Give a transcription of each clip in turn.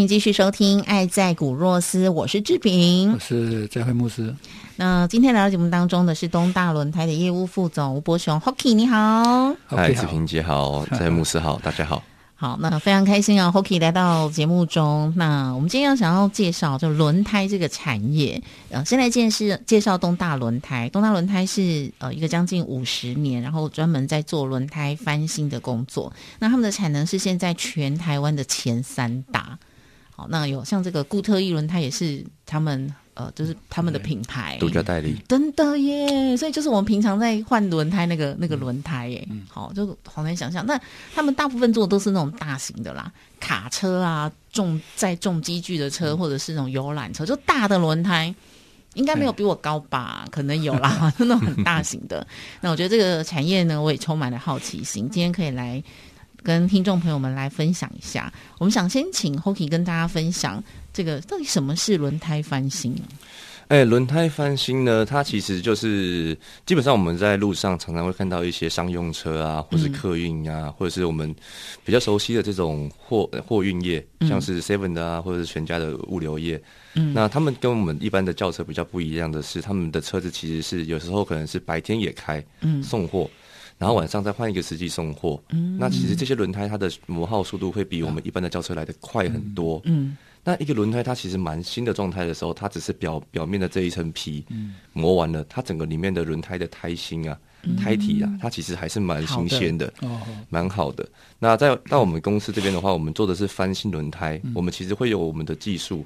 欢迎继续收听《爱在古若斯》，我是志平，我是在会牧师。那今天来到节目当中的是东大轮胎的业务副总吴伯雄，Hockey 你好，嗨，志平姐好，在牧师好，大家好。好，那非常开心啊，Hockey 来到节目中。那我们今天要想要介绍就轮胎这个产业，呃，先来介绍介绍东大轮胎。东大轮胎是呃一个将近五十年，然后专门在做轮胎翻新的工作。那他们的产能是现在全台湾的前三大。那有像这个固特异轮胎也是他们呃，就是他们的品牌独家代理，真的耶！所以就是我们平常在换轮胎那个那个轮胎耶，好，就好难想象。那他们大部分做的都是那种大型的啦，卡车啊，重载重机具的车，或者是那种游览车，就大的轮胎，应该没有比我高吧？可能有啦，那种很大型的。那我觉得这个产业呢，我也充满了好奇心。今天可以来。跟听众朋友们来分享一下，我们想先请 Hockey 跟大家分享这个到底什么是轮胎翻新啊？哎，轮胎翻新呢，它其实就是基本上我们在路上常常会看到一些商用车啊，或是客运啊，或者是我们比较熟悉的这种货货运业，像是 Seven 的啊，或者是全家的物流业。嗯，那他们跟我们一般的轿车比较不一样的是，他们的车子其实是有时候可能是白天也开，嗯，送货。然后晚上再换一个司机送货，那其实这些轮胎它的磨耗速度会比我们一般的轿车来的快很多。嗯，那一个轮胎它其实蛮新的状态的时候，它只是表表面的这一层皮磨完了，它整个里面的轮胎的胎芯啊、胎体啊，它其实还是蛮新鲜的，蛮好的。那在到我们公司这边的话，我们做的是翻新轮胎，我们其实会有我们的技术，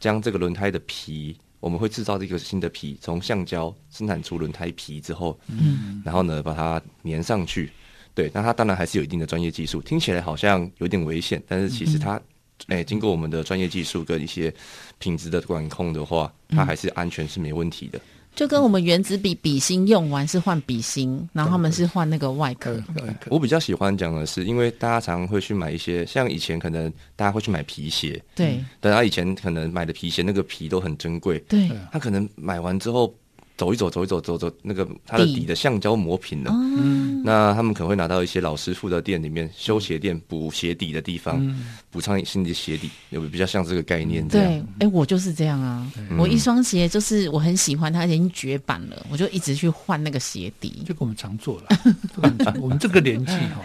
将这个轮胎的皮。我们会制造一个新的皮，从橡胶生产出轮胎皮之后，嗯，然后呢把它粘上去。对，那它当然还是有一定的专业技术，听起来好像有点危险，但是其实它，哎，经过我们的专业技术跟一些品质的管控的话，它还是安全是没问题的。就跟我们原子笔笔芯用完是换笔芯，然后他们是换那个外壳。我比较喜欢讲的是，因为大家常常会去买一些，像以前可能大家会去买皮鞋，对，大家以前可能买的皮鞋那个皮都很珍贵，对，他可能买完之后。走一走，走一走，走走，那个它的底的橡胶磨平了。嗯，那他们可能会拿到一些老师傅的店里面修鞋店补鞋底的地方，补上新的鞋底，有比较像这个概念。对，哎，我就是这样啊。我一双鞋就是我很喜欢它，已经绝版了，我就一直去换那个鞋底。这个我们常做了，我们这个年纪哈，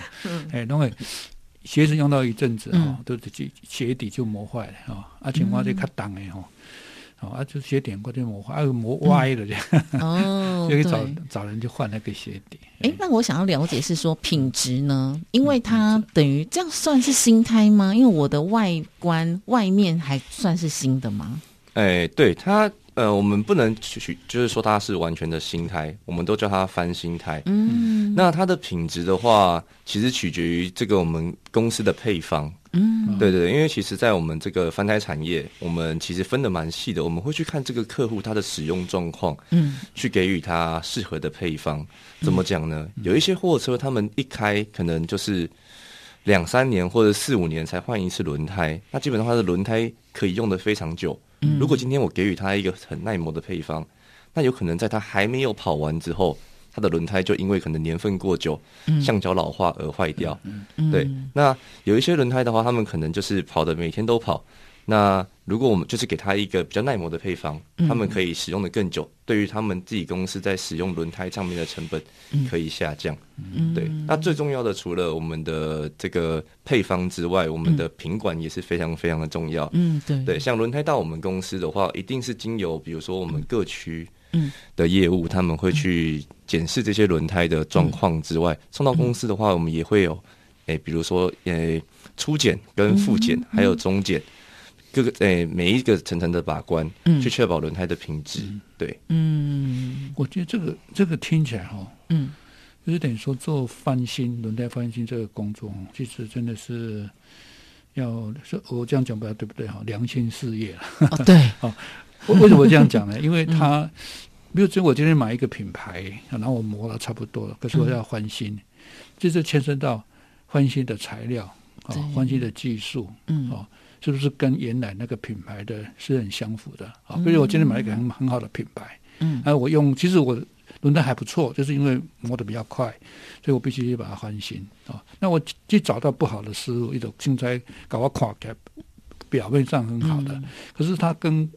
哎，因为鞋子用到一阵子哈，都鞋鞋底就磨坏了哈，而且我这卡档的哈。哦，啊，就鞋底过去磨坏，啊，磨歪了这样，哦，就可以找找人去换那个鞋底。哎，那我想要了解是说品质呢？因为它等于这样算是新胎吗？因为我的外观外面还算是新的吗？哎，对它。呃，我们不能去，就是说它是完全的新胎，我们都叫它翻新胎。嗯，那它的品质的话，其实取决于这个我们公司的配方。嗯，对对，因为其实，在我们这个翻胎产业，我们其实分的蛮细的，我们会去看这个客户他的使用状况，嗯，去给予他适合的配方。怎么讲呢？有一些货车，他们一开可能就是两三年或者四五年才换一次轮胎，那基本上它的轮胎可以用的非常久。如果今天我给予他一个很耐磨的配方，那有可能在他还没有跑完之后，他的轮胎就因为可能年份过久，橡胶老化而坏掉。对，那有一些轮胎的话，他们可能就是跑的每天都跑。那如果我们就是给他一个比较耐磨的配方，他们可以使用的更久，对于他们自己公司在使用轮胎上面的成本可以下降。对，那最重要的除了我们的这个配方之外，我们的品管也是非常非常的重要。嗯，对，对，像轮胎到我们公司的话，一定是经由比如说我们各区的业务，他们会去检视这些轮胎的状况之外，送到公司的话，我们也会有，诶，比如说，诶，初检跟复检，还有中检，各个诶每一个层层的把关，嗯。去确保轮胎的品质。对，嗯，我觉得这个这个听起来哈，嗯，就是等于说做翻新轮胎翻新这个工作，其实真的是要是我这样讲不知道对不对哈？良心事业。哦，对，哦，为什么这样讲呢？因为他，比如说我今天买一个品牌，然后我磨了差不多了，可是我要翻新，这就牵涉到翻新的材料啊，翻新的技术，嗯，哦，是不是跟原来那个品牌的是很相符的？啊？比如我今天买一个很很好的品牌，嗯，啊，我用其实我轮胎还不错，就是因为磨得比较快，所以我必须把它翻新啊。那我去找到不好的失误，一种现在搞个垮开，表面上很好的，可是它跟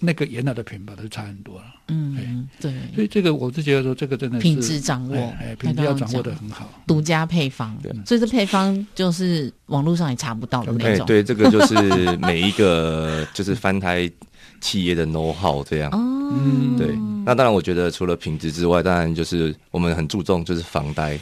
那个原来的品牌都差很多了。嗯，对。所以这个我是觉得说，这个真的是品质掌握，哎，品质要掌握的很好，独家配方。所以这配方就是网络上也查不到的那种。对，这个就是每一个 就是翻台企业的 know how 这样。哦，对。那当然，我觉得除了品质之外，当然就是我们很注重就是防呆。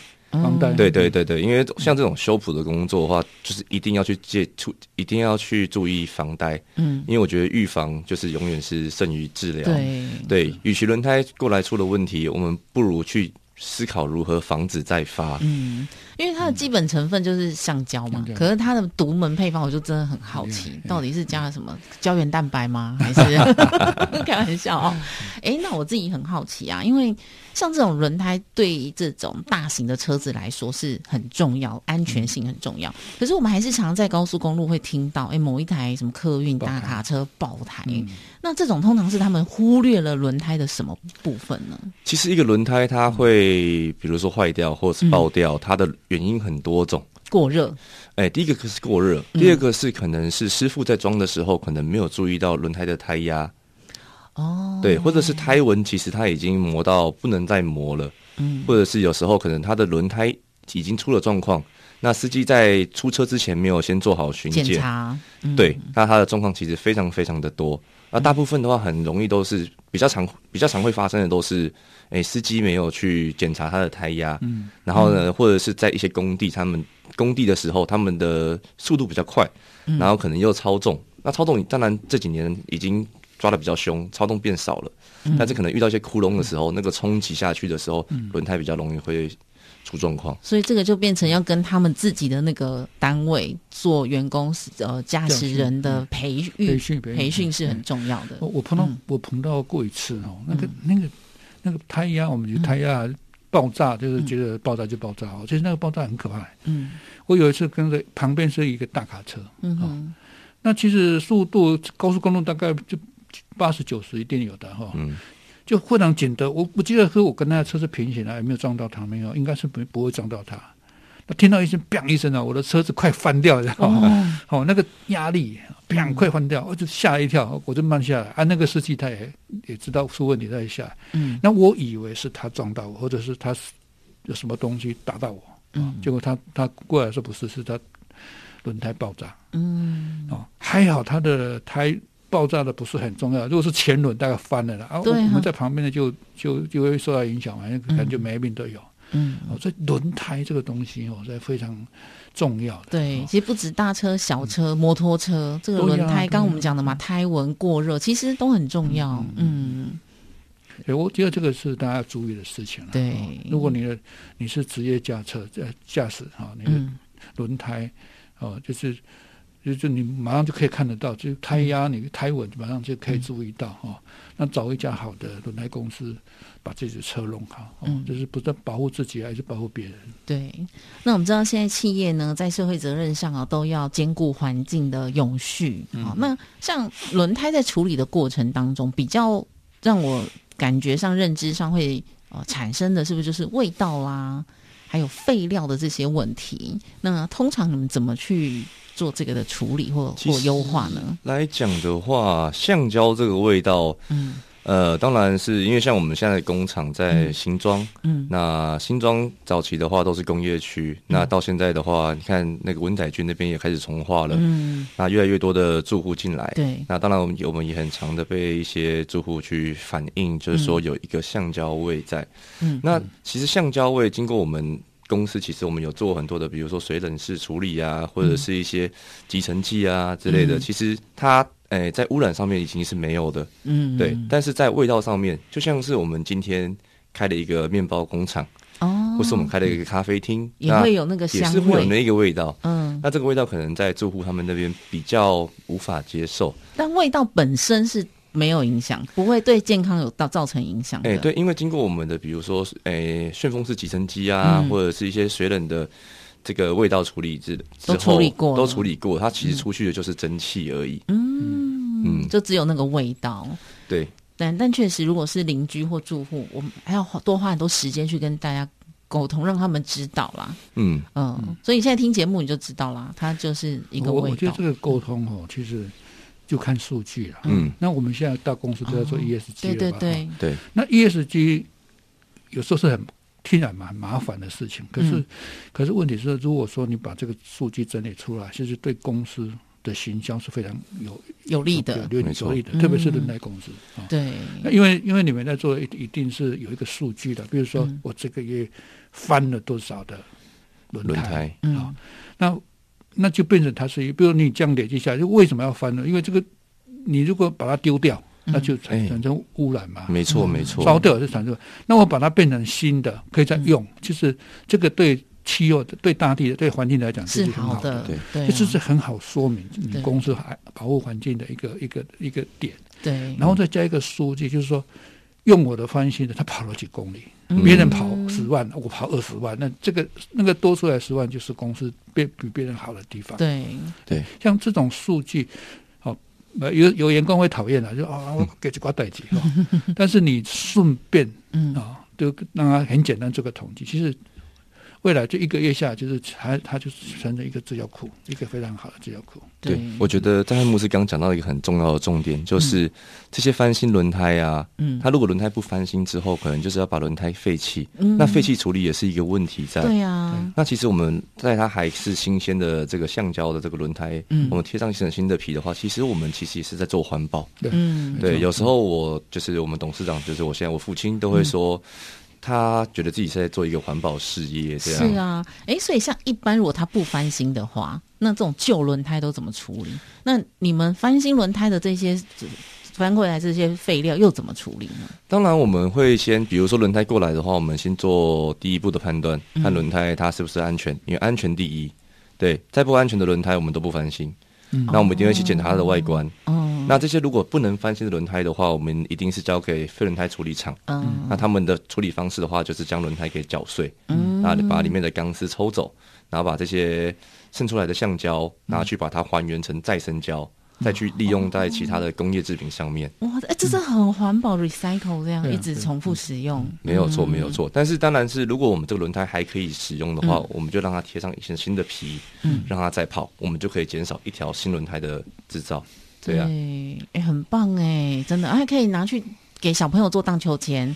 对对对对，因为像这种修补的工作的话，就是一定要去接触，一定要去注意防呆。嗯，因为我觉得预防就是永远是胜于治疗。对对，与其轮胎过来出了问题，我们不如去思考如何防止再发。嗯，因为它的基本成分就是橡胶嘛，可是它的独门配方，我就真的很好奇，到底是加了什么胶原蛋白吗？还是 开玩笑哦？哎，那我自己很好奇啊，因为。像这种轮胎对这种大型的车子来说是很重要，安全性很重要。可是我们还是常在高速公路会听到，哎，某一台什么客运大卡车爆胎。那这种通常是他们忽略了轮胎的什么部分呢？其实一个轮胎它会，比如说坏掉或者是爆掉，它的原因很多种。过热，哎，第一个是过热，第二个是可能是师傅在装的时候可能没有注意到轮胎的胎压。哦，对，或者是胎纹，其实它已经磨到不能再磨了，嗯，或者是有时候可能它的轮胎已经出了状况，那司机在出车之前没有先做好巡检。查，对，那它的状况其实非常非常的多，那大部分的话很容易都是比较常比较常会发生的都是，哎，司机没有去检查他的胎压，嗯，然后呢，或者是在一些工地，他们工地的时候，他们的速度比较快，然后可能又超重，那超重当然这几年已经。抓的比较凶，超重变少了，但是可能遇到一些窟窿的时候，那个冲击下去的时候，轮胎比较容易会出状况。所以这个就变成要跟他们自己的那个单位做员工呃驾驶人的培育培训培训是很重要的。我碰到我碰到过一次哦，那个那个那个胎压，我们就胎压爆炸，就是觉得爆炸就爆炸哦，其实那个爆炸很可怕。嗯，我有一次跟着旁边是一个大卡车，嗯，那其实速度高速公路大概就。八十九十一定有的哈，嗯，就非常紧的。我我记得是我跟那车是平行的，也没有撞到他？没有，应该是不不会撞到他。那听到一声“砰”一声啊，我的车子快翻掉，然后哦，那个压力“砰”快翻掉，我就吓一跳，我就慢下来。啊，那个司机他也也知道出问题，他也下来。嗯，那我以为是他撞到我，或者是他有什么东西打到我。嗯，结果他他过来说不是，是他轮胎爆炸。嗯，哦，还好他的胎。爆炸的不是很重要，如果是前轮大概翻了了啊，我们在旁边的就就就会受到影响嘛，可能就没命都有。嗯，哦，所以轮胎这个东西哦，是非常重要的。对，其实不止大车、小车、摩托车，这个轮胎，刚我们讲的嘛，胎纹过热，其实都很重要。嗯，所以我觉得这个是大家要注意的事情了。对，如果你的你是职业驾车呃驾驶哈，你的轮胎哦，就是。就就你马上就可以看得到，就胎压、你胎稳，马上就可以注意到哦。那找一家好的轮胎公司，把自己的车弄好，嗯，就是不但保护自己，还是保护别人。对。那我们知道，现在企业呢，在社会责任上啊，都要兼顾环境的永续啊。那像轮胎在处理的过程当中，比较让我感觉上、认知上会呃产生的是不是就是味道啦，还有废料的这些问题？那通常你们怎么去？做这个的处理或或优化呢？来讲的话，橡胶这个味道，嗯，呃，当然是因为像我们现在的工厂在新庄，嗯，那新庄早期的话都是工业区，那到现在的话，你看那个文仔郡那边也开始重化了，嗯，那越来越多的住户进来，对，那当然我们我们也很常的被一些住户去反映，就是说有一个橡胶味在，嗯，那其实橡胶味经过我们公司，其实我们有做很多的，比如说水冷式处理啊，或者是一些集成剂啊之类的，其实它。哎，在污染上面已经是没有的，嗯，对，但是在味道上面，就像是我们今天开了一个面包工厂，哦，或是我们开了一个咖啡厅，也会有那个香味，也是会有那个味道，嗯，那这个味道可能在住户他们那边比较无法接受，但味道本身是没有影响，不会对健康有到造成影响。哎，对，因为经过我们的比如说，哎，旋风式集成机啊，或者是一些水冷的。这个味道处理之之后，都处理过，都处理过，它其实出去的就是蒸汽而已。嗯嗯，就只有那个味道。对，但但确实，如果是邻居或住户，我们还要多花很多时间去跟大家沟通，让他们知道啦。嗯嗯，所以你现在听节目你就知道啦，它就是一个味道。我觉得这个沟通哦，其实就看数据了。嗯，那我们现在大公司都在做 ESG 对对对对。那 ESG 有时候是很。听起来蛮麻烦的事情，可是，可是问题是，如果说你把这个数据整理出来，其实对公司的形象是非常有有利的，有利的，特别是轮胎公司啊。对，因为因为你们在做，一一定是有一个数据的，比如说我这个月翻了多少的轮胎啊，那那就变成它是，比如你这样累积下来，就为什么要翻呢？因为这个你如果把它丢掉。那就产产生污染嘛？没错，没错，烧掉就产生。那我把它变成新的，可以再用，就是这个对气候的、对大地的、对环境来讲是很好的。对，这是很好说明你公司还保护环境的一个一个一个点。对，然后再加一个数据，就是说用我的翻新的，他跑了几公里，别人跑十万，我跑二十万，那这个那个多出来十万，就是公司比比别人好的地方。对对，像这种数据。有有员工会讨厌的，就啊，我给这挂代级，但是你顺便啊，就让他很简单做个统计，其实。未来这一个月下，就是它它就是成了一个资料库，一个非常好的资料库。对，我觉得张汉牧师刚讲到一个很重要的重点，就是这些翻新轮胎啊，嗯，它如果轮胎不翻新之后，可能就是要把轮胎废弃，嗯，那废弃处理也是一个问题在。对啊，那其实我们在它还是新鲜的这个橡胶的这个轮胎，嗯，我们贴上新的新的皮的话，其实我们其实也是在做环保。对，对，有时候我就是我们董事长，就是我现在我父亲都会说。他觉得自己是在做一个环保事业，这样是啊。哎，所以像一般如果他不翻新的话，那这种旧轮胎都怎么处理？那你们翻新轮胎的这些翻过来这些废料又怎么处理呢？当然，我们会先，比如说轮胎过来的话，我们先做第一步的判断，看轮胎它是不是安全，因为安全第一。对，再不安全的轮胎我们都不翻新。嗯，那我们一定会去检查它的外观。哦。那这些如果不能翻新的轮胎的话，我们一定是交给废轮胎处理厂。嗯，那他们的处理方式的话，就是将轮胎给搅碎，嗯，那把里面的钢丝抽走，然后把这些渗出来的橡胶拿去把它还原成再生胶，再去利用在其他的工业制品上面。哇，哎，这是很环保，recycle 这样一直重复使用。没有错，没有错。但是当然是，如果我们这个轮胎还可以使用的话，我们就让它贴上一些新的皮，嗯，让它再跑，我们就可以减少一条新轮胎的制造。对，哎，很棒哎，真的，还可以拿去给小朋友做荡秋千。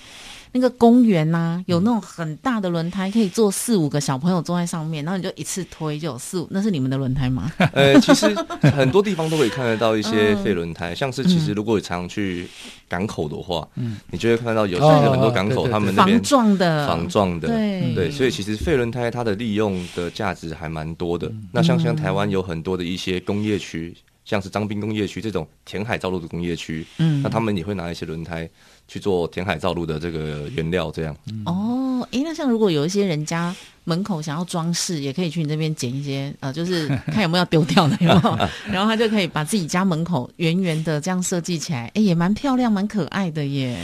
那个公园呐，有那种很大的轮胎，可以坐四五个小朋友坐在上面，然后你就一次推就有四五，那是你们的轮胎吗？呃，其实很多地方都可以看得到一些 废轮胎，像是其实如果你常去港口的话，嗯，你就会看到有些很多港口他们那边防撞的，防撞的，对。对，所以其实废轮胎它的利用的价值还蛮多的。那像像台湾有很多的一些工业区。像是张滨工业区这种填海造陆的工业区，嗯，那他们也会拿一些轮胎去做填海造陆的这个原料，这样。哦，诶，那像如果有一些人家门口想要装饰，也可以去你这边捡一些，呃，就是 看有没有丢掉的，然后然后他就可以把自己家门口圆圆的这样设计起来，哎，也蛮漂亮、蛮可爱的耶。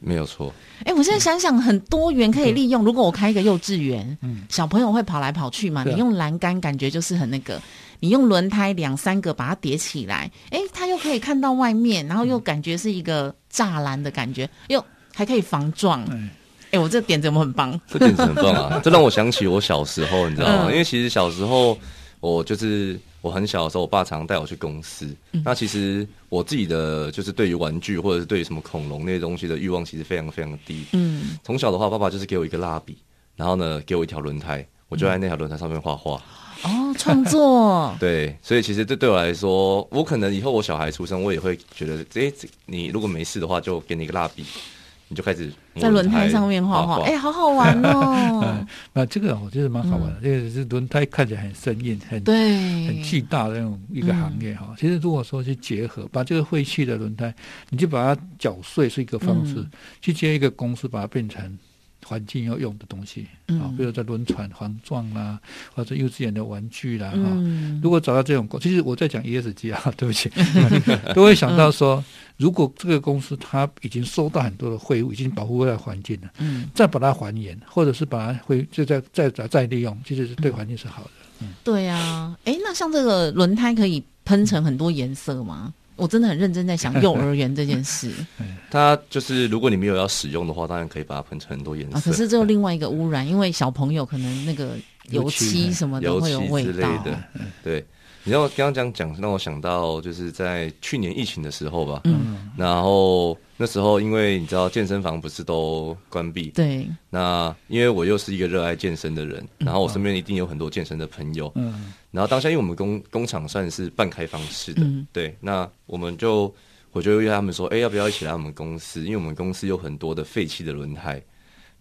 没有错。哎，我现在想想，很多元可以利用。如果我开一个幼稚园，嗯，小朋友会跑来跑去嘛，你用栏杆感觉就是很那个。你用轮胎两三个把它叠起来，哎，它又可以看到外面，然后又感觉是一个栅栏的感觉，又还可以防撞。哎，我这点子怎么很棒？这点子很棒啊！这让我想起我小时候，你知道吗？因为其实小时候我就是我很小的时候，我爸常带我去公司。那其实我自己的就是对于玩具或者是对于什么恐龙那些东西的欲望，其实非常非常低。嗯，从小的话，爸爸就是给我一个蜡笔，然后呢，给我一条轮胎，我就在那条轮胎上面画画。哦，创作。对，所以其实对对我来说，我可能以后我小孩出生，我也会觉得，哎，你如果没事的话，就给你一个蜡笔。你就开始在轮胎上面画画，哎，好好玩哦！那这个我觉得蛮好玩的，这个是轮胎看起来很生硬、很对、很巨大的那种一个行业哈。其实如果说去结合，把这个废弃的轮胎，你就把它搅碎是一个方式，去接一个公司，把它变成。环境要用的东西啊，比如在轮船、环状啦，或者幼稚园的玩具啦，哈。如果找到这种公，其实我在讲 ESG 啊，对不起，都会想到说，如果这个公司它已经收到很多的废物，已经保护了环境了，嗯，再把它还原，或者是把它会就再再再再利用，其实是对环境是好的。嗯，对呀，哎，那像这个轮胎可以喷成很多颜色吗？我真的很认真在想幼儿园这件事。它就是如果你没有要使用的话，当然可以把它喷成很多颜色。可是这有另外一个污染，因为小朋友可能那个油漆什么的会有味道。对，你让我刚刚讲讲，让我想到就是在去年疫情的时候吧。嗯。然后那时候，因为你知道健身房不是都关闭？对。那因为我又是一个热爱健身的人，然后我身边一定有很多健身的朋友。嗯。然后当下，因为我们工工厂算是半开放式的，对，那我们就我就约他们说，哎，要不要一起来我们公司？因为我们公司有很多的废弃的轮胎，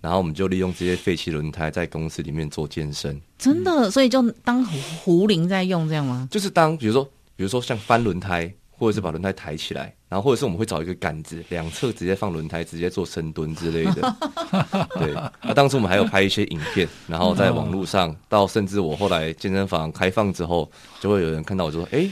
然后我们就利用这些废弃轮胎在公司里面做健身。真的，所以就当壶铃在用这样吗？就是当比如说，比如说像翻轮胎。或者是把轮胎抬起来，然后或者是我们会找一个杆子，两侧直接放轮胎，直接做深蹲之类的。对，那当时我们还有拍一些影片，然后在网络上，到甚至我后来健身房开放之后，就会有人看到我就说：“哎，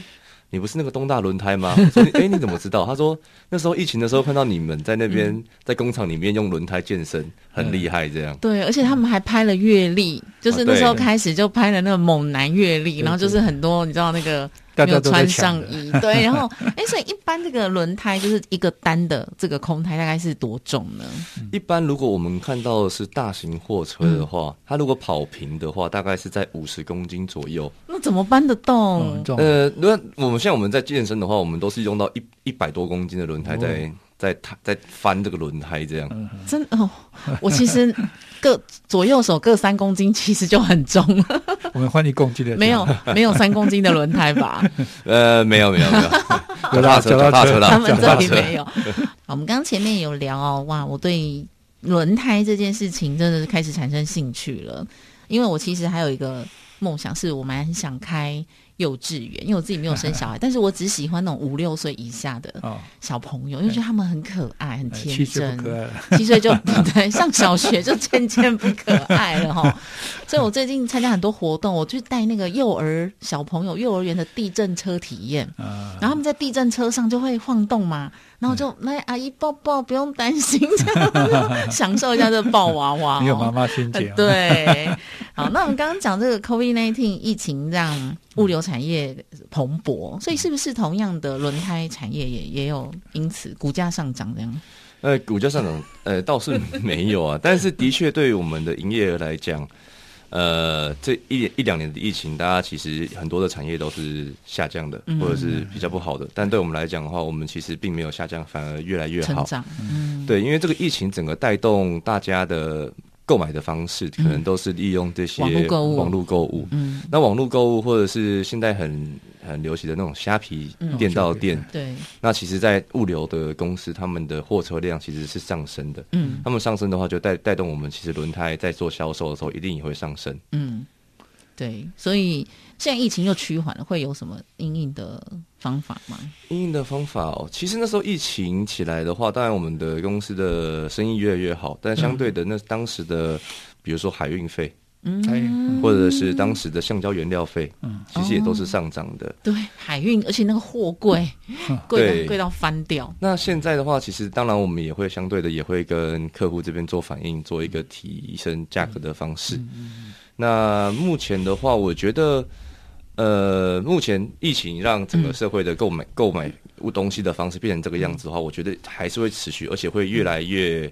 你不是那个东大轮胎吗？” 说：“哎，你怎么知道？”他说：“那时候疫情的时候看到你们在那边在工厂里面用轮胎健身，很厉害。”这样。对，而且他们还拍了阅历，就是那时候开始就拍了那个猛男阅历，然后就是很多你知道那个。没有穿上衣，对，然后，哎，所以一般这个轮胎就是一个单的这个空胎，大概是多重呢？一般如果我们看到的是大型货车的话，它如果跑平的话，大概是在五十公斤左右。那怎么搬得动？呃，那我们像我们在健身的话，我们都是用到一一百多公斤的轮胎在。在在翻这个轮胎，这样真哦。我其实各左右手各三公斤，其实就很重了。我们换一公斤的，没有没有三公斤的轮胎吧？呃，没有没有没有，有 大车大车他们这里没有。我们刚前面有聊哦，哇，我对轮胎这件事情真的是开始产生兴趣了，因为我其实还有一个梦想，是我蛮想开。幼稚园，因为我自己没有生小孩，但是我只喜欢那种五六岁以下的小朋友，因为觉得他们很可爱、很天真。七岁就 对，上小学就渐渐不可爱了哈。所以我最近参加很多活动，我去带那个幼儿小朋友幼儿园的地震车体验，然后他们在地震车上就会晃动嘛。然后就来阿姨抱抱，不用担心，享受一下这抱娃娃。你有妈妈心结。对，好，那我们刚刚讲这个 COVID-19 疫情让物流产业蓬勃，所以是不是同样的轮胎产业也也有因此股价上涨这样？呃，股价上涨，呃，倒是没有啊，但是的确对于我们的营业额来讲。呃，这一一两年的疫情，大家其实很多的产业都是下降的，或者是比较不好的。但对我们来讲的话，我们其实并没有下降，反而越来越好。嗯，对，因为这个疫情整个带动大家的购买的方式，可能都是利用这些网络购物。嗯，那网络购物或者是现在很。很流行的那种虾皮店到店，对，那其实，在物流的公司，他们的货车量其实是上升的。嗯，他们上升的话，就带带动我们，其实轮胎在做销售的时候，一定也会上升。嗯，对，所以现在疫情又趋缓了，会有什么应应的方法吗？应应的方法哦，其实那时候疫情起来的话，当然我们的公司的生意越来越好，但相对的，那当时的，比如说海运费。嗯，或者是当时的橡胶原料费，嗯，其实也都是上涨的。对，海运，而且那个货柜贵 贵到翻掉。那现在的话，其实当然我们也会相对的，也会跟客户这边做反应，做一个提升价格的方式。那目前的话，我觉得，呃，目前疫情让整个社会的购买购买物东西的方式变成这个样子的话，我觉得还是会持续，而且会越来越。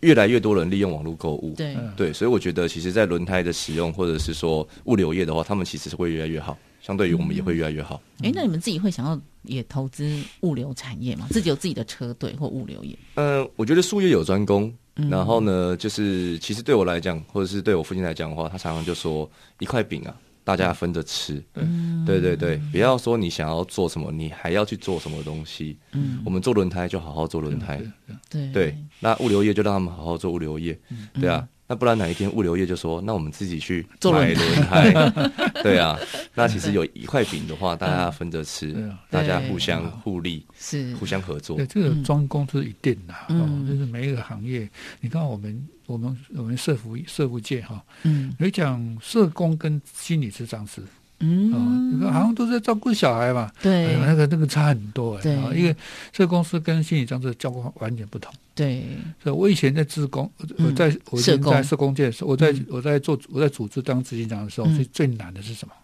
越来越多人利用网络购物，对，对，所以我觉得其实，在轮胎的使用或者是说物流业的话，他们其实是会越来越好，相对于我们也会越来越好。哎，那你们自己会想要也投资物流产业吗？自己有自己的车队或物流业？嗯，我觉得术业有专攻。然后呢，就是其实对我来讲，或者是对我父亲来讲的话，他常常就说一块饼啊，大家分着吃。嗯，对对对，不要说你想要做什么，你还要去做什么东西。嗯，我们做轮胎就好好做轮胎。对对，那物流业就让他们好好做物流业。对啊。那不然哪一天物流业就说，那我们自己去买轮胎，对啊。那其实有一块饼的话，大家分着吃，大家互相互利，是互相合作。对，这个专攻是一定的，哦，就是每一个行业。你看我们，我们，我们社服社服界哈，嗯，有讲社工跟心理咨商师。嗯，你看好像都在照顾小孩嘛，对，那个那个差很多哎，对，因为这个公司跟心理这样子教官完全不同，对。所以我以前在自工，我在我在社工界的时候，我在我在做我在组织当执行长的时候，最最难的是什么？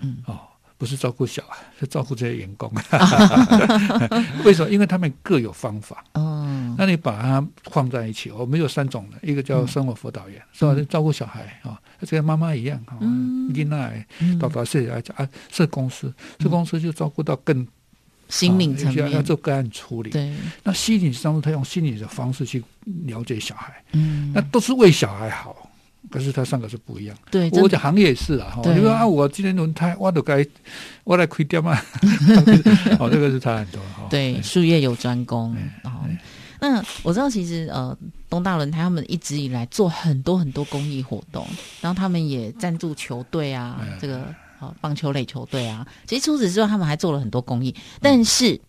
嗯，哦。不是照顾小孩，是照顾这些员工。为什么？因为他们各有方法。哦，那你把它放在一起，我们有三种的，一个叫生活辅导员，是吧？照顾小孩啊，就跟妈妈一样啊。嗯，囡仔到到社来讲啊，社公司，社公司就照顾到更心灵层面，要做个案处理。对，那心理上他用心理的方式去了解小孩。嗯，那都是为小孩好。可是它上个是不一样，对，我的行业也是啊。你说啊，我今天轮胎我都该我来亏掉嘛？哦，这个是差很多。对，术业有专攻。哦，那我知道，其实呃，东大轮胎他们一直以来做很多很多公益活动，然后他们也赞助球队啊，这个哦棒球类球队啊。其实除此之外，他们还做了很多公益，但是。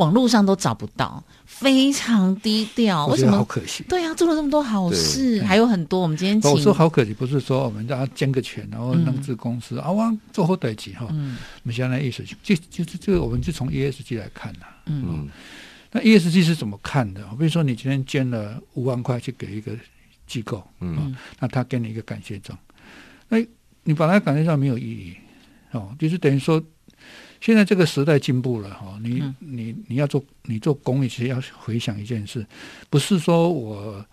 网络上都找不到，非常低调。为什么？好可惜。对啊，做了这么多好事，还有很多。我们今天我说好可惜，不是说我们让他捐个钱，然后弄至公司啊，我做好代级哈。嗯，我们现在意思就就是这个，我们就从 ESG 来看呐。嗯，那 ESG 是怎么看的？比如说，你今天捐了五万块去给一个机构，嗯，那他给你一个感谢状，那你把他感谢状没有意义哦，就是等于说。现在这个时代进步了哈，你你你要做你做公益，其实要回想一件事，不是说我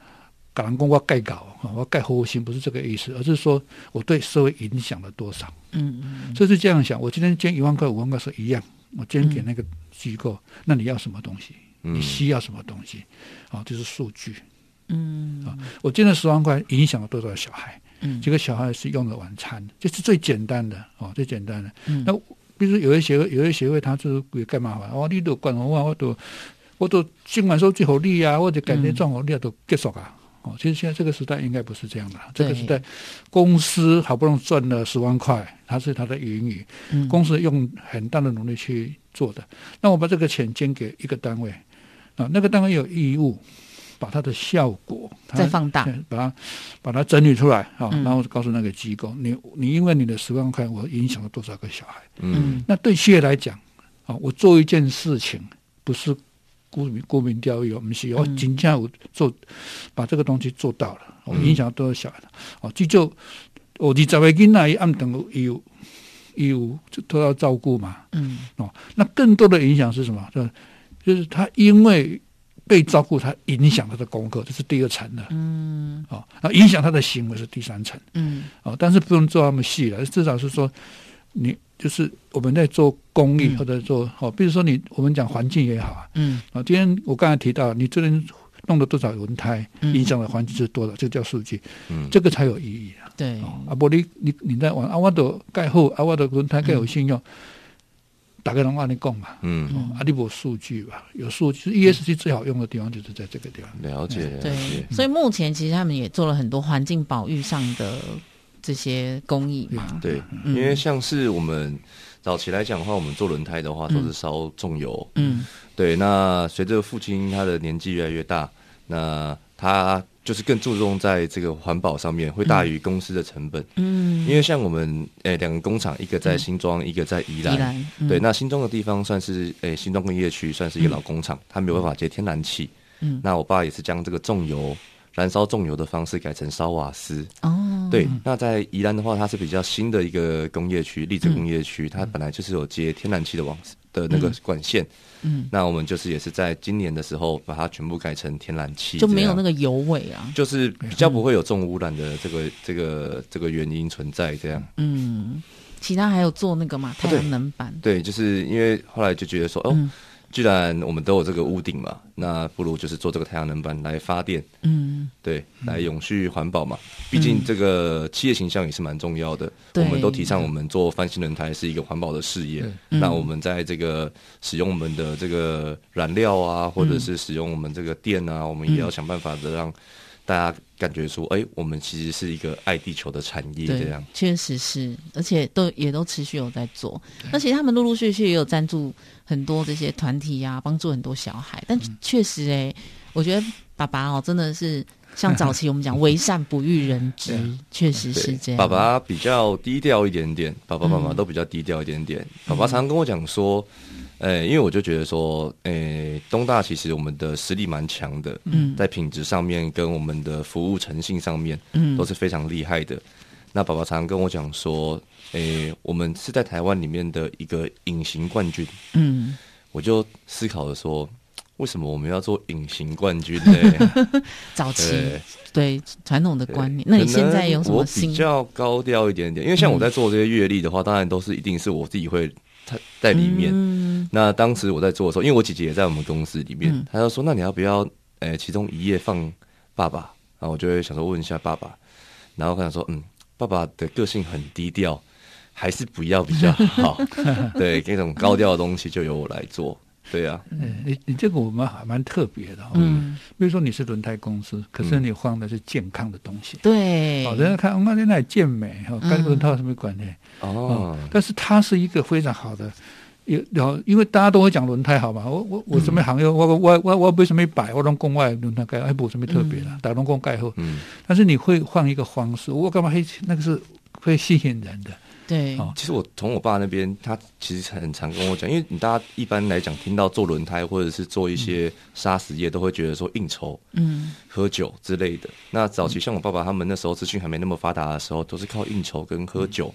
搞完工我盖稿我盖核心，不是这个意思，而是说我对社会影响了多少。嗯嗯，就是这样想。我今天捐一万块、五万块是一样，我捐给那个机构，那你要什么东西？你需要什么东西？啊，就是数据。嗯啊，我捐了十万块，影响了多少小孩？嗯，这个小孩是用了晚餐，这是最简单的哦，最简单的。嗯那比如有些协会，有些协会他就是会干嘛烦？哦，你都管我，我都我都尽管说最好利啊，或者感觉状况利都结束啊。哦，其实现在这个时代应该不是这样的。这个时代，公司好不容易赚了十万块，它是它的盈余，公司用很大的努力去做的。那我把这个钱捐给一个单位啊，那个单位有义务。把它的效果再放大，把它把它整理出来啊，然后告诉那个机构，你你因为你的十万块，我影响了多少个小孩？嗯，那对企业来讲啊，我做一件事情不是沽名沽名钓誉，我们是要真正我做把这个东西做到了，我影响多少小孩？哦，这就我你十位囡仔按等有有都要照顾嘛，嗯，哦，那更多的影响是什么？就就是他因为。被照顾，他影响他的功课，这是第二层的。嗯，哦，那，影响他的行为是第三层。嗯，哦，但是不用做那么细了，至少是说，你就是我们在做公益或者做哦，比如说你我们讲环境也好啊。嗯，啊，今天我刚才提到，你这边弄了多少轮胎，影响的环境是多少，这个叫数据。嗯，这个才有意义啊。对，啊，不，你你你在往阿瓦的盖后，阿瓦的轮胎更有信用。打开龙话你讲嘛，嗯，阿里伯数据吧，有数据，ESG 最好用的地方就是在这个地方。了解，对，所以目前其实他们也做了很多环境保育上的这些工艺嘛。对，因为像是我们早期来讲的话，我们做轮胎的话都是烧重油，嗯，对。那随着父亲他的年纪越来越大，那他。就是更注重在这个环保上面，会大于公司的成本。嗯，因为像我们诶两个工厂，一个在新庄，一个在宜兰。对，那新庄的地方算是诶新庄工业区，算是一个老工厂，它没有办法接天然气。嗯，那我爸也是将这个重油燃烧重油的方式改成烧瓦斯。哦，对，那在宜兰的话，它是比较新的一个工业区，立泽工业区，它本来就是有接天然气的网的那个管线。嗯，那我们就是也是在今年的时候把它全部改成天然气，就没有那个油尾啊，就是比较不会有重污染的这个这个这个原因存在这样。嗯，其他还有做那个嘛太阳能板，对，就是因为后来就觉得说哦。既然我们都有这个屋顶嘛，那不如就是做这个太阳能板来发电，嗯，对，来永续环保嘛。毕竟这个企业形象也是蛮重要的。我们都提倡我们做翻新轮胎是一个环保的事业。那我们在这个使用我们的这个燃料啊，或者是使用我们这个电啊，我们也要想办法的让。大家感觉说，哎，我们其实是一个爱地球的产业，这样确实是，而且都也都持续有在做。而且他们陆陆续续也有赞助很多这些团体呀，帮助很多小孩。但确实，哎，我觉得爸爸哦，真的是像早期我们讲“为善不欲人知”，确实是这样。爸爸比较低调一点点，爸爸妈妈都比较低调一点点。爸爸常常跟我讲说。呃，因为我就觉得说，呃，东大其实我们的实力蛮强的，嗯，在品质上面跟我们的服务诚信上面，嗯，都是非常厉害的。那爸爸常常跟我讲说，诶，我们是在台湾里面的一个隐形冠军，嗯，我就思考了说，为什么我们要做隐形冠军呢？早期对传统的观念，那你现在有什么？我比较高调一点点，因为像我在做这些阅历的话，当然都是一定是我自己会。他在里面，那当时我在做的时候，因为我姐姐也在我们公司里面，她就说：“那你要不要，呃，其中一页放爸爸？”然后我就会想说问一下爸爸，然后他想说：“嗯，爸爸的个性很低调，还是不要比较好。”对，那种高调的东西就由我来做。对呀，嗯，你你这个我们还蛮特别的，嗯，比如说你是轮胎公司，可是你放的是健康的东西，对，哦，人家看我们现在健美哈，跟轮胎有什么关系？哦，但是它是一个非常好的，有然后因为大家都会讲轮胎好吧，我我我什么行业，我我我我为什么摆我用公外轮胎盖，还不什么特别的，打龙宫盖后，嗯，但是你会换一个方式，我干嘛会那个是会吸引人的。对，其实我从我爸那边，他其实很常跟我讲，因为你大家一般来讲听到做轮胎或者是做一些砂石业，都会觉得说应酬、嗯，喝酒之类的。那早期像我爸爸他们那时候资讯还没那么发达的时候，都是靠应酬跟喝酒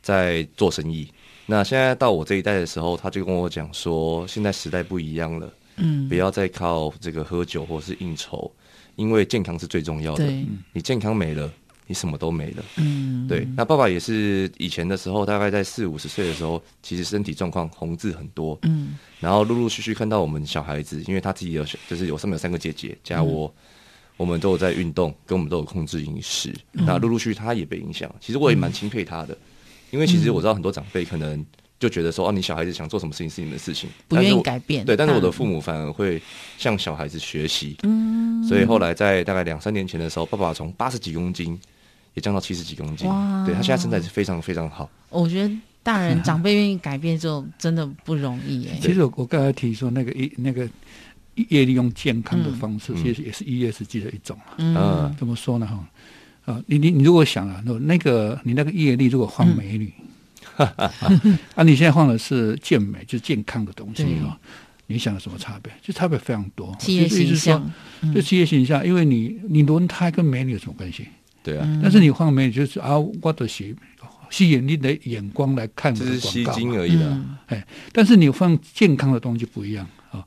在做生意。那现在到我这一代的时候，他就跟我讲说，现在时代不一样了，嗯，不要再靠这个喝酒或是应酬，因为健康是最重要的。你健康没了。你什么都没了，嗯，对。那爸爸也是以前的时候，大概在四五十岁的时候，其实身体状况红字很多，嗯。然后陆陆续续看到我们小孩子，因为他自己有，就是有上面有三个姐姐加我，我们都有在运动，跟我们都有控制饮食。那陆陆续续他也被影响。其实我也蛮钦佩他的，因为其实我知道很多长辈可能就觉得说，哦，你小孩子想做什么事情是你们的事情，不愿意改变。对，但是我的父母反而会向小孩子学习，嗯。所以后来在大概两三年前的时候，爸爸从八十几公斤。也降到七十几公斤，对他现在身材是非常非常好。我觉得大人 长辈愿意改变，就真的不容易哎。其实我刚才提说那个一那个业利用健康的方式，其实也是 ESG 的一种嗯，怎么说呢？哈啊，你你你如果想啊，那那个你那个业力如果换美女，啊，你现在放的是健美，就是健康的东西啊，你想有什么差别？就差别非常多。企业形象，就企业形象，因为你你轮胎跟美女有什么关系？对啊，但是你换美就是啊，我的吸吸引力的眼光来看，只是吸睛而已的。哎，但是你放健康的东西不一样啊，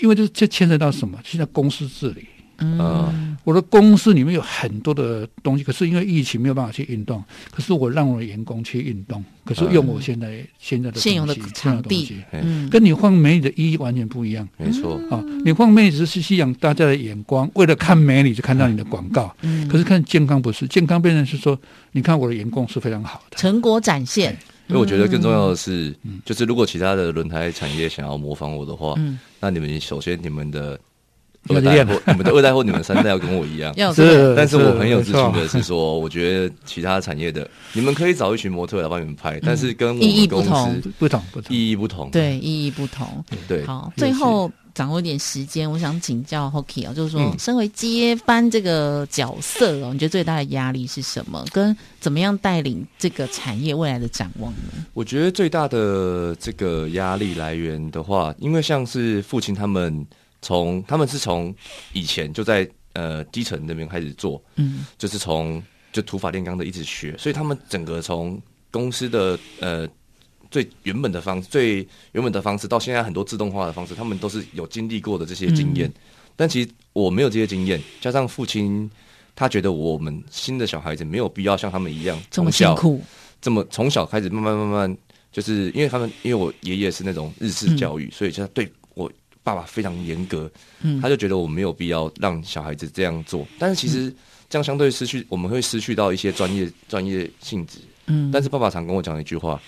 因为这这牵扯到什么？现在公司治理。嗯，我的公司里面有很多的东西，可是因为疫情没有办法去运动，可是我让我的员工去运动，可是用我现在现在的现有的场地，嗯，跟你换美女的意义完全不一样，没错。啊，你换美女只是吸引大家的眼光，为了看美女就看到你的广告，嗯，可是看健康不是，健康变成是说，你看我的员工是非常好的成果展现，所以我觉得更重要的是，嗯。就是如果其他的轮胎产业想要模仿我的话，嗯，那你们首先你们的。二代或你们的二代或你们三代要跟我一样，是，但是我很有自信的是说，我觉得其他产业的你们可以找一群模特来帮你们拍，但是跟我们公司不同，不同，意义不同，对，意义不同，对。好，最后掌握一点时间，我想请教 Hockey 啊，就是说，身为接班这个角色哦，你觉得最大的压力是什么？跟怎么样带领这个产业未来的展望呢？我觉得最大的这个压力来源的话，因为像是父亲他们。从他们是从以前就在呃基层那边开始做，嗯，就是从就土法炼钢的一直学，所以他们整个从公司的呃最原本的方最原本的方式，到现在很多自动化的方式，他们都是有经历过的这些经验。但其实我没有这些经验，加上父亲他觉得我们新的小孩子没有必要像他们一样这么辛苦，这么从小开始慢慢慢慢，就是因为他们因为我爷爷是那种日式教育，所以就他对我爸爸非常严格，嗯他就觉得我没有必要让小孩子这样做。但是其实这样相对失去，我们会失去到一些专业专业性质。嗯，但是爸爸常跟我讲一句话：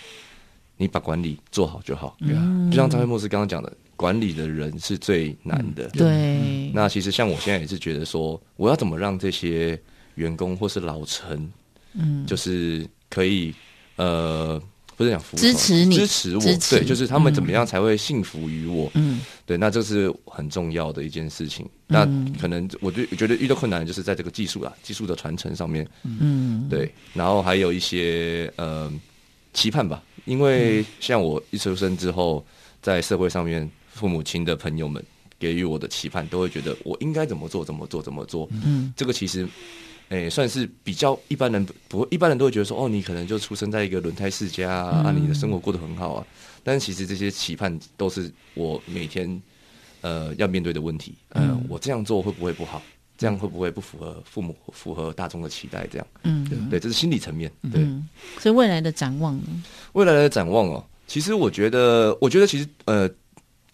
你把管理做好就好。对啊，就像张惠牧师刚刚讲的，管理的人是最难的。对，那其实像我现在也是觉得说，我要怎么让这些员工或是老陈，嗯，就是可以呃，不是讲服从支持你支持我，支持。对，就是他们怎么样才会信服于我？嗯。对，那这是很重要的一件事情。那嗯可能我对我觉得遇到困难就是在这个技术啊，技术的传承上面，嗯，对，然后还有一些呃期盼吧，因为像我一出生之后，在社会上面，父母亲的朋友们给予我的期盼，都会觉得我应该怎么做，怎么做，怎么做。嗯。这个其实，诶、算是比较一般人不一般人都会觉得说，哦，你可能就出生在一个轮胎世家啊，啊你的生活过得很好啊。但是其实这些期盼都是我每天呃要面对的问题。呃，我这样做会不会不好？这样会不会不符合父母、符合大众的期待？这样，嗯对，这是心理层面。对，嗯，所以未来的展望呢？未来的展望哦，其实我觉得，我觉得其实呃，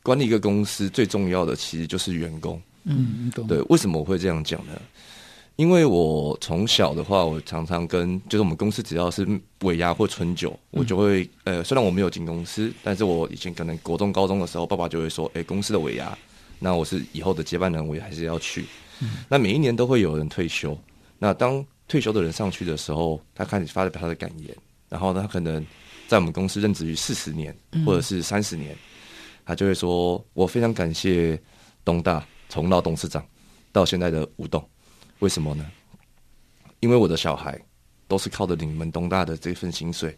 管理一个公司最重要的其实就是员工。嗯，对，为什么我会这样讲呢？因为我从小的话，我常常跟就是我们公司只要是尾牙或春酒，我就会呃，虽然我没有进公司，但是我以前可能国中、高中的时候，爸爸就会说，哎、公司的尾牙，那我是以后的接班人，我也还是要去。那每一年都会有人退休，那当退休的人上去的时候，他开始发表他的感言，然后呢，他可能在我们公司任职于四十年或者是三十年，他就会说：“我非常感谢东大从老董事长到现在的吴董，为什么呢？因为我的小孩都是靠着你们东大的这份薪水，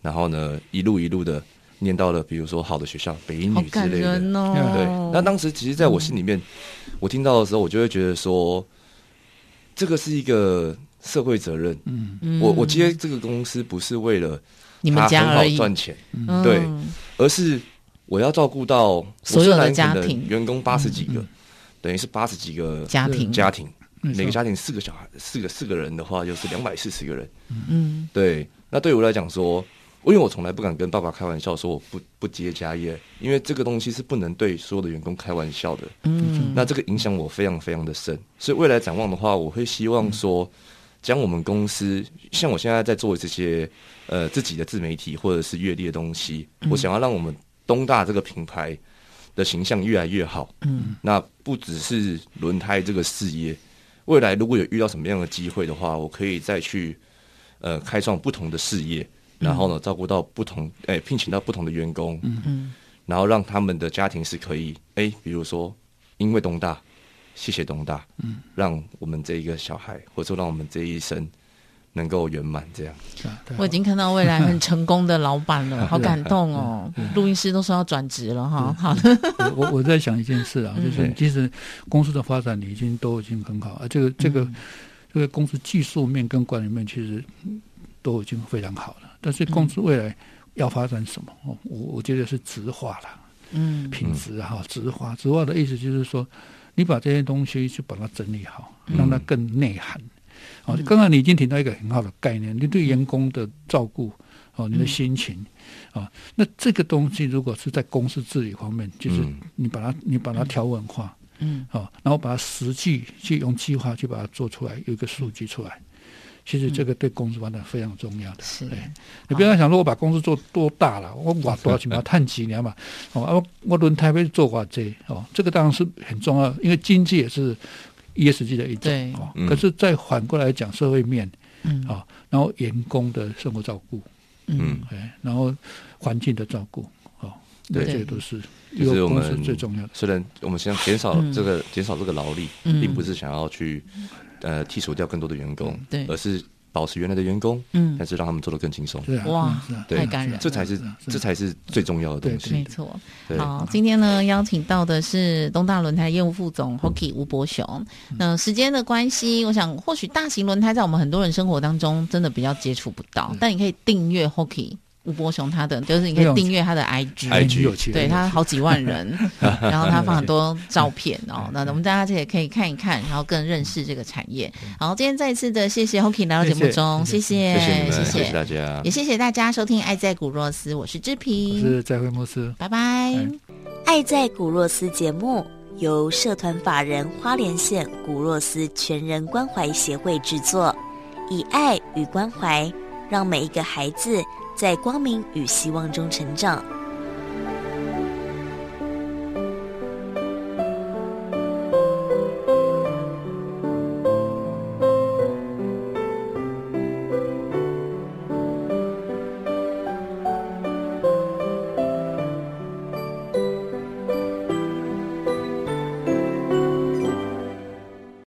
然后呢，一路一路的念到了，比如说好的学校，北一好女之类的。感人哦。对，那当时其实在我心里面，我听到的时候，我就会觉得说，这个是一个社会责任。我我接这个公司不是为了你们它很好赚钱，嗯对而是我要照顾到所有的家庭员工八十几个，等于是八十几个家庭家庭，每个家庭四个小孩，四个四个人的话，就是两百四十个人。嗯对，那对我来讲说，因为我从来不敢跟爸爸开玩笑说我不不接家业，因为这个东西是不能对所有的员工开玩笑的。嗯，那这个影响我非常非常的深，所以未来展望的话，我会希望说，将我们公司像我现在在做这些呃自己的自媒体或者是阅历的东西，我想要让我们东大这个品牌的形象越来越好。嗯，那不只是轮胎这个事业，未来如果有遇到什么样的机会的话，我可以再去呃开创不同的事业，然后呢照顾到不同哎、聘请到不同的员工，嗯。然后让他们的家庭是可以，哎，比如说，因为东大，谢谢东大，嗯，让我们这一个小孩，或者说让我们这一生能够圆满，这样。我已经看到未来很成功的老板了，好感动哦！录音师都说要转职了哈，好。的，我我我在想一件事啊，就是嗯其实公司的发展已经都已经很好，啊，这个这个嗯。这个公司技术面跟管理面其实都已经非常好了，但是公司未来要发展什么？哦，我我觉得是直化了，嗯。品质哈，直化，直化的意思就是说，你把这些东西去把它整理好，嗯。让它更内涵。哦，刚刚你已经提到一个很好的概念，你对员工的照顾，哦，你的心情，啊，那这个东西如果是在公司治理方面，就是嗯。你把它你把它条文化，嗯。哦，然后把它实际去用计划去把它做出来，有一个数据出来。其实这个对公司发展非常重要的。是。对你不要想说我把公司做多大了，我挖多少钱要探几年嘛，哦，啊我我轮台北做寡这哦，这个当然是很重要，因为经济也是 ESG 的一对。种哦。嗯。可是再反过来讲，社会面嗯。啊、哦，然后员工的生活照顾，嗯。哎，然后环境的照顾，哦，对这些都是一就是我们最重要的。虽然我们想减少嗯。这个减少这个劳力，嗯。并不是想要去呃剔除掉更多的员工，对。而是保持原来的员工，嗯但是让他们做得更轻松。哇太感人了这才是这才是最重要的东西。没错。好，今天呢邀请到的是东大轮胎业务副总 Hockey 吴伯雄。嗯那时间的关系，我想或许大型轮胎在我们很多人生活当中真的比较接触不到，但你可以订阅 Hockey 吴伯雄他的，就是你可以订阅他的 IG。IG 有趣，对他好几万人，然后他放很多照片哦，那我们大家也可以看一看，然后更认识这个产业。好，今天再一次的谢谢 Hockey 来到节目中，谢谢谢谢大家也。谢谢大家收听《爱在古若斯》，我是志我平，是在会莫斯。拜拜。哎爱在古若斯节目由社团法人花莲县古若斯全人关怀协会制作，以爱与关怀，让每一个孩子在光明与希望中成长。